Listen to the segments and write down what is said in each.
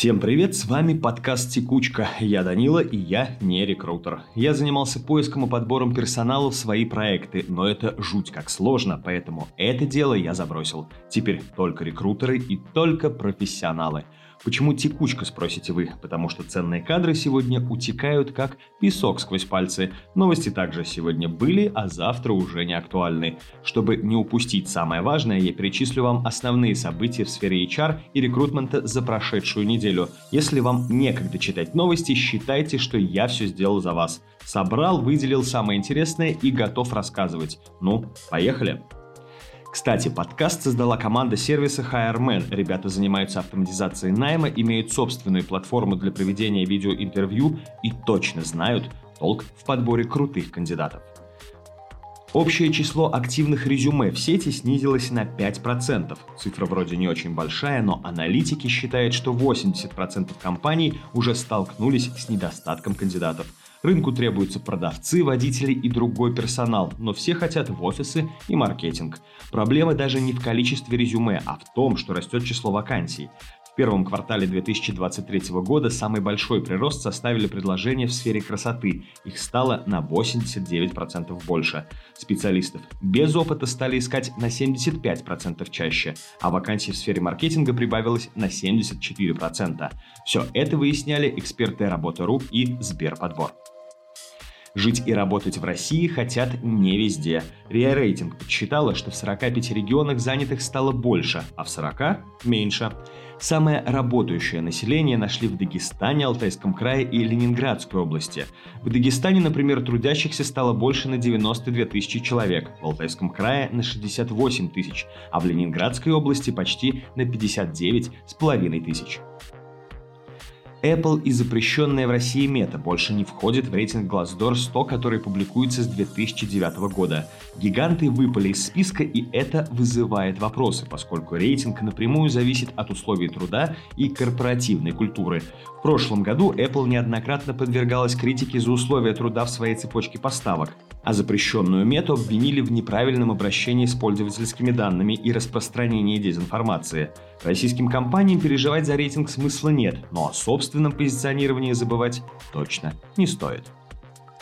Всем привет, с вами подкаст «Текучка». Я Данила, и я не рекрутер. Я занимался поиском и подбором персонала в свои проекты, но это жуть как сложно, поэтому это дело я забросил. Теперь только рекрутеры и только профессионалы – Почему текучка, спросите вы? Потому что ценные кадры сегодня утекают как песок сквозь пальцы. Новости также сегодня были, а завтра уже не актуальны. Чтобы не упустить самое важное, я перечислю вам основные события в сфере HR и рекрутмента за прошедшую неделю. Если вам некогда читать новости, считайте, что я все сделал за вас. Собрал, выделил самое интересное и готов рассказывать. Ну, поехали! Кстати, подкаст создала команда сервиса HireMan. Ребята занимаются автоматизацией найма, имеют собственную платформу для проведения видеоинтервью и точно знают толк в подборе крутых кандидатов. Общее число активных резюме в сети снизилось на 5%. Цифра вроде не очень большая, но аналитики считают, что 80% компаний уже столкнулись с недостатком кандидатов. Рынку требуются продавцы, водители и другой персонал, но все хотят в офисы и маркетинг. Проблема даже не в количестве резюме, а в том, что растет число вакансий. В первом квартале 2023 года самый большой прирост составили предложения в сфере красоты. Их стало на 89% больше. Специалистов без опыта стали искать на 75% чаще, а вакансий в сфере маркетинга прибавилось на 74%. Все это выясняли эксперты Работа.ру и Сберподбор. Жить и работать в России хотят не везде. РИА Рейтинг подсчитала, что в 45 регионах занятых стало больше, а в 40 – меньше. Самое работающее население нашли в Дагестане, Алтайском крае и Ленинградской области. В Дагестане, например, трудящихся стало больше на 92 тысячи человек, в Алтайском крае на 68 тысяч, а в Ленинградской области почти на 59 с половиной тысяч. Apple и запрещенная в России мета больше не входит в рейтинг Glassdoor 100, который публикуется с 2009 года. Гиганты выпали из списка, и это вызывает вопросы, поскольку рейтинг напрямую зависит от условий труда и корпоративной культуры. В прошлом году Apple неоднократно подвергалась критике за условия труда в своей цепочке поставок, а запрещенную мету обвинили в неправильном обращении с пользовательскими данными и распространении дезинформации. Российским компаниям переживать за рейтинг смысла нет, но о собственном позиционировании забывать точно не стоит.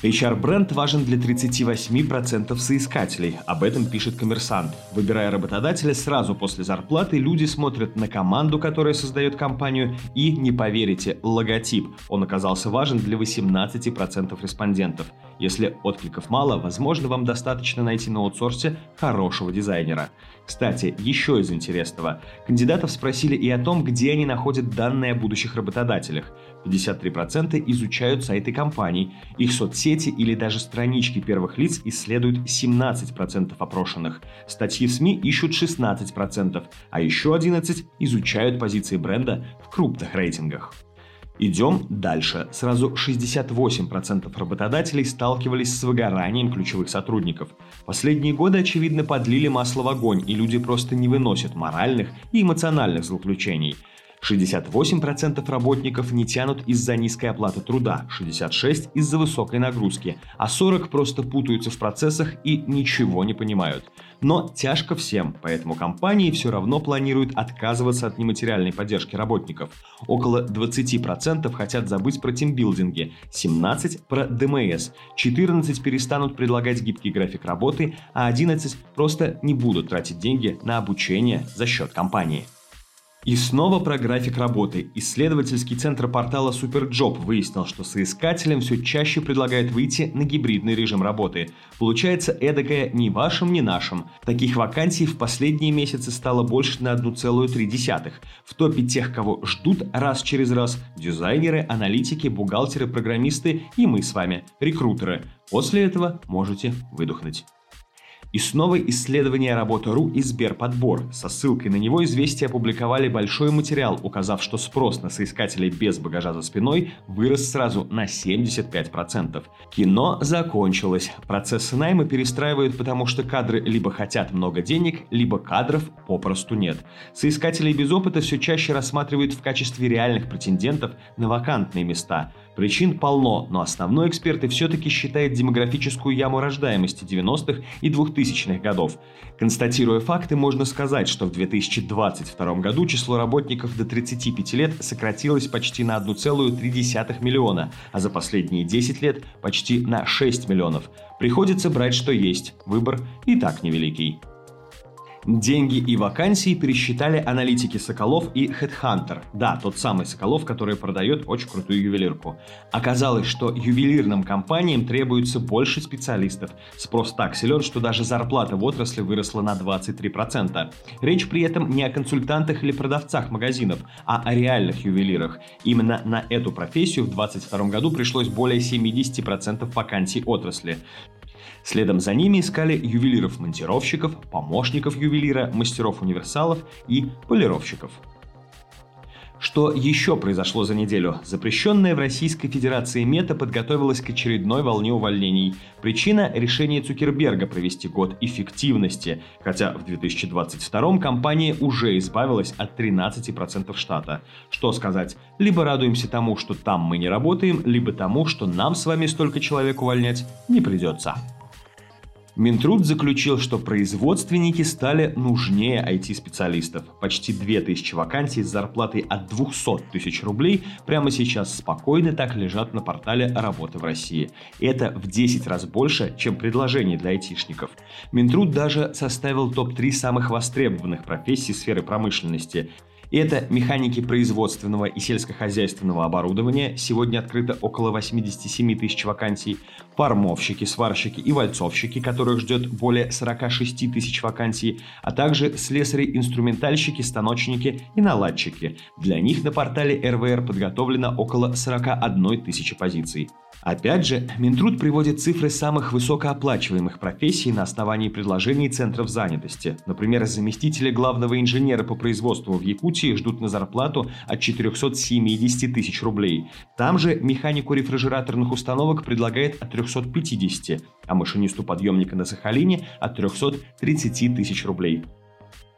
HR-бренд важен для 38% соискателей, об этом пишет коммерсант. Выбирая работодателя, сразу после зарплаты люди смотрят на команду, которая создает компанию, и, не поверите, логотип. Он оказался важен для 18% респондентов. Если откликов мало, возможно, вам достаточно найти на аутсорсе хорошего дизайнера. Кстати, еще из интересного. Кандидатов спросили и о том, где они находят данные о будущих работодателях. 53% изучают сайты компаний, их соцсети или даже странички первых лиц исследуют 17% опрошенных. Статьи в СМИ ищут 16%, а еще 11% изучают позиции бренда в крупных рейтингах. Идем дальше. Сразу 68% работодателей сталкивались с выгоранием ключевых сотрудников. Последние годы, очевидно, подлили масло в огонь, и люди просто не выносят моральных и эмоциональных злоключений – 68% работников не тянут из-за низкой оплаты труда, 66% из-за высокой нагрузки, а 40% просто путаются в процессах и ничего не понимают. Но тяжко всем, поэтому компании все равно планируют отказываться от нематериальной поддержки работников. Около 20% хотят забыть про тимбилдинги, 17% про ДМС, 14% перестанут предлагать гибкий график работы, а 11% просто не будут тратить деньги на обучение за счет компании. И снова про график работы. Исследовательский центр портала Superjob выяснил, что соискателям все чаще предлагают выйти на гибридный режим работы. Получается эдакое «ни вашим, ни нашим». Таких вакансий в последние месяцы стало больше на 1,3. В топе тех, кого ждут раз через раз – дизайнеры, аналитики, бухгалтеры, программисты и мы с вами – рекрутеры. После этого можете выдохнуть. И снова исследование Работа.ру и Сберподбор. Со ссылкой на него «Известия» опубликовали большой материал, указав, что спрос на соискателей без багажа за спиной вырос сразу на 75%. Кино закончилось. Процессы найма перестраивают, потому что кадры либо хотят много денег, либо кадров попросту нет. Соискателей без опыта все чаще рассматривают в качестве реальных претендентов на вакантные места – Причин полно, но основной эксперты все-таки считает демографическую яму рождаемости 90-х и 2000-х годов. Констатируя факты, можно сказать, что в 2022 году число работников до 35 лет сократилось почти на 1,3 миллиона, а за последние 10 лет почти на 6 миллионов. Приходится брать что есть, выбор и так невеликий. Деньги и вакансии пересчитали аналитики Соколов и Headhunter. Да, тот самый Соколов, который продает очень крутую ювелирку. Оказалось, что ювелирным компаниям требуется больше специалистов. Спрос так силен, что даже зарплата в отрасли выросла на 23%. Речь при этом не о консультантах или продавцах магазинов, а о реальных ювелирах. Именно на эту профессию в 2022 году пришлось более 70% вакансий отрасли. Следом за ними искали ювелиров-монтировщиков, помощников ювелира, мастеров-универсалов и полировщиков. Что еще произошло за неделю? Запрещенная в Российской Федерации мета подготовилась к очередной волне увольнений. Причина – решение Цукерберга провести год эффективности, хотя в 2022 компания уже избавилась от 13% штата. Что сказать, либо радуемся тому, что там мы не работаем, либо тому, что нам с вами столько человек увольнять не придется. Минтруд заключил, что производственники стали нужнее IT-специалистов. Почти 2000 вакансий с зарплатой от 200 тысяч рублей прямо сейчас спокойно так лежат на портале работы в России. Это в 10 раз больше, чем предложений для айтишников. Минтруд даже составил топ-3 самых востребованных профессий сферы промышленности. Это механики производственного и сельскохозяйственного оборудования, сегодня открыто около 87 тысяч вакансий, формовщики, сварщики и вальцовщики, которых ждет более 46 тысяч вакансий, а также слесари-инструментальщики, станочники и наладчики. Для них на портале РВР подготовлено около 41 тысячи позиций. Опять же, Минтруд приводит цифры самых высокооплачиваемых профессий на основании предложений центров занятости. Например, заместители главного инженера по производству в Якутии ждут на зарплату от 470 тысяч рублей. Там же механику рефрижераторных установок предлагает от 350, а машинисту подъемника на Сахалине от 330 тысяч рублей.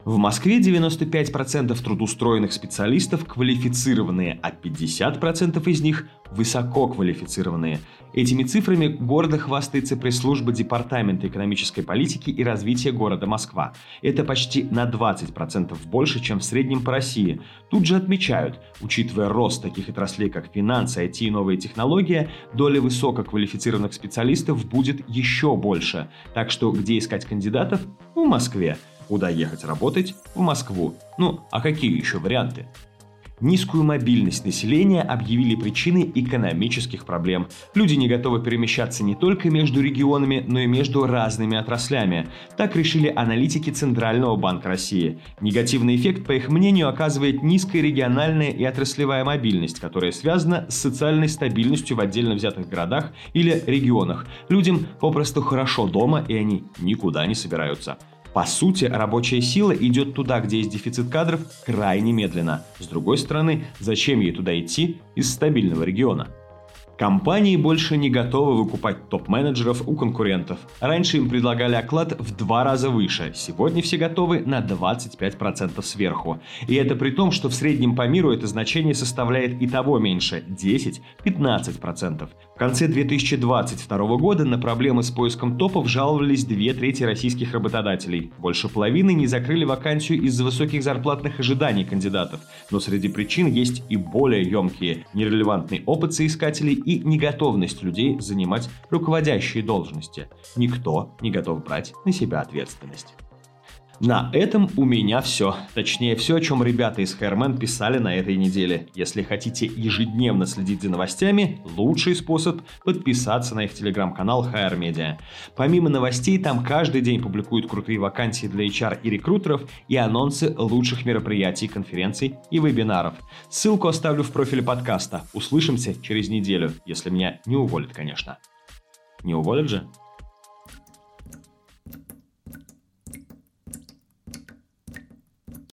В Москве 95% трудоустроенных специалистов квалифицированные, а 50% из них высококвалифицированные. Этими цифрами гордо хвастается пресс-служба Департамента экономической политики и развития города Москва. Это почти на 20% больше, чем в среднем по России. Тут же отмечают, учитывая рост таких отраслей, как финансы, IT и новые технологии, доля высококвалифицированных специалистов будет еще больше. Так что где искать кандидатов? В Москве. Куда ехать работать? В Москву. Ну, а какие еще варианты? Низкую мобильность населения объявили причиной экономических проблем. Люди не готовы перемещаться не только между регионами, но и между разными отраслями. Так решили аналитики Центрального банка России. Негативный эффект, по их мнению, оказывает низкая региональная и отраслевая мобильность, которая связана с социальной стабильностью в отдельно взятых городах или регионах. Людям попросту хорошо дома, и они никуда не собираются. По сути, рабочая сила идет туда, где есть дефицит кадров, крайне медленно. С другой стороны, зачем ей туда идти из стабильного региона? Компании больше не готовы выкупать топ-менеджеров у конкурентов. Раньше им предлагали оклад в два раза выше, сегодня все готовы на 25% сверху. И это при том, что в среднем по миру это значение составляет и того меньше – 10-15%. В конце 2022 года на проблемы с поиском топов жаловались две трети российских работодателей. Больше половины не закрыли вакансию из-за высоких зарплатных ожиданий кандидатов. Но среди причин есть и более емкие – нерелевантный опыт соискателей и неготовность людей занимать руководящие должности. Никто не готов брать на себя ответственность. На этом у меня все. Точнее, все, о чем ребята из Хайрмен писали на этой неделе. Если хотите ежедневно следить за новостями, лучший способ – подписаться на их телеграм-канал HR Media. Помимо новостей, там каждый день публикуют крутые вакансии для HR и рекрутеров и анонсы лучших мероприятий, конференций и вебинаров. Ссылку оставлю в профиле подкаста. Услышимся через неделю, если меня не уволят, конечно. Не уволят же?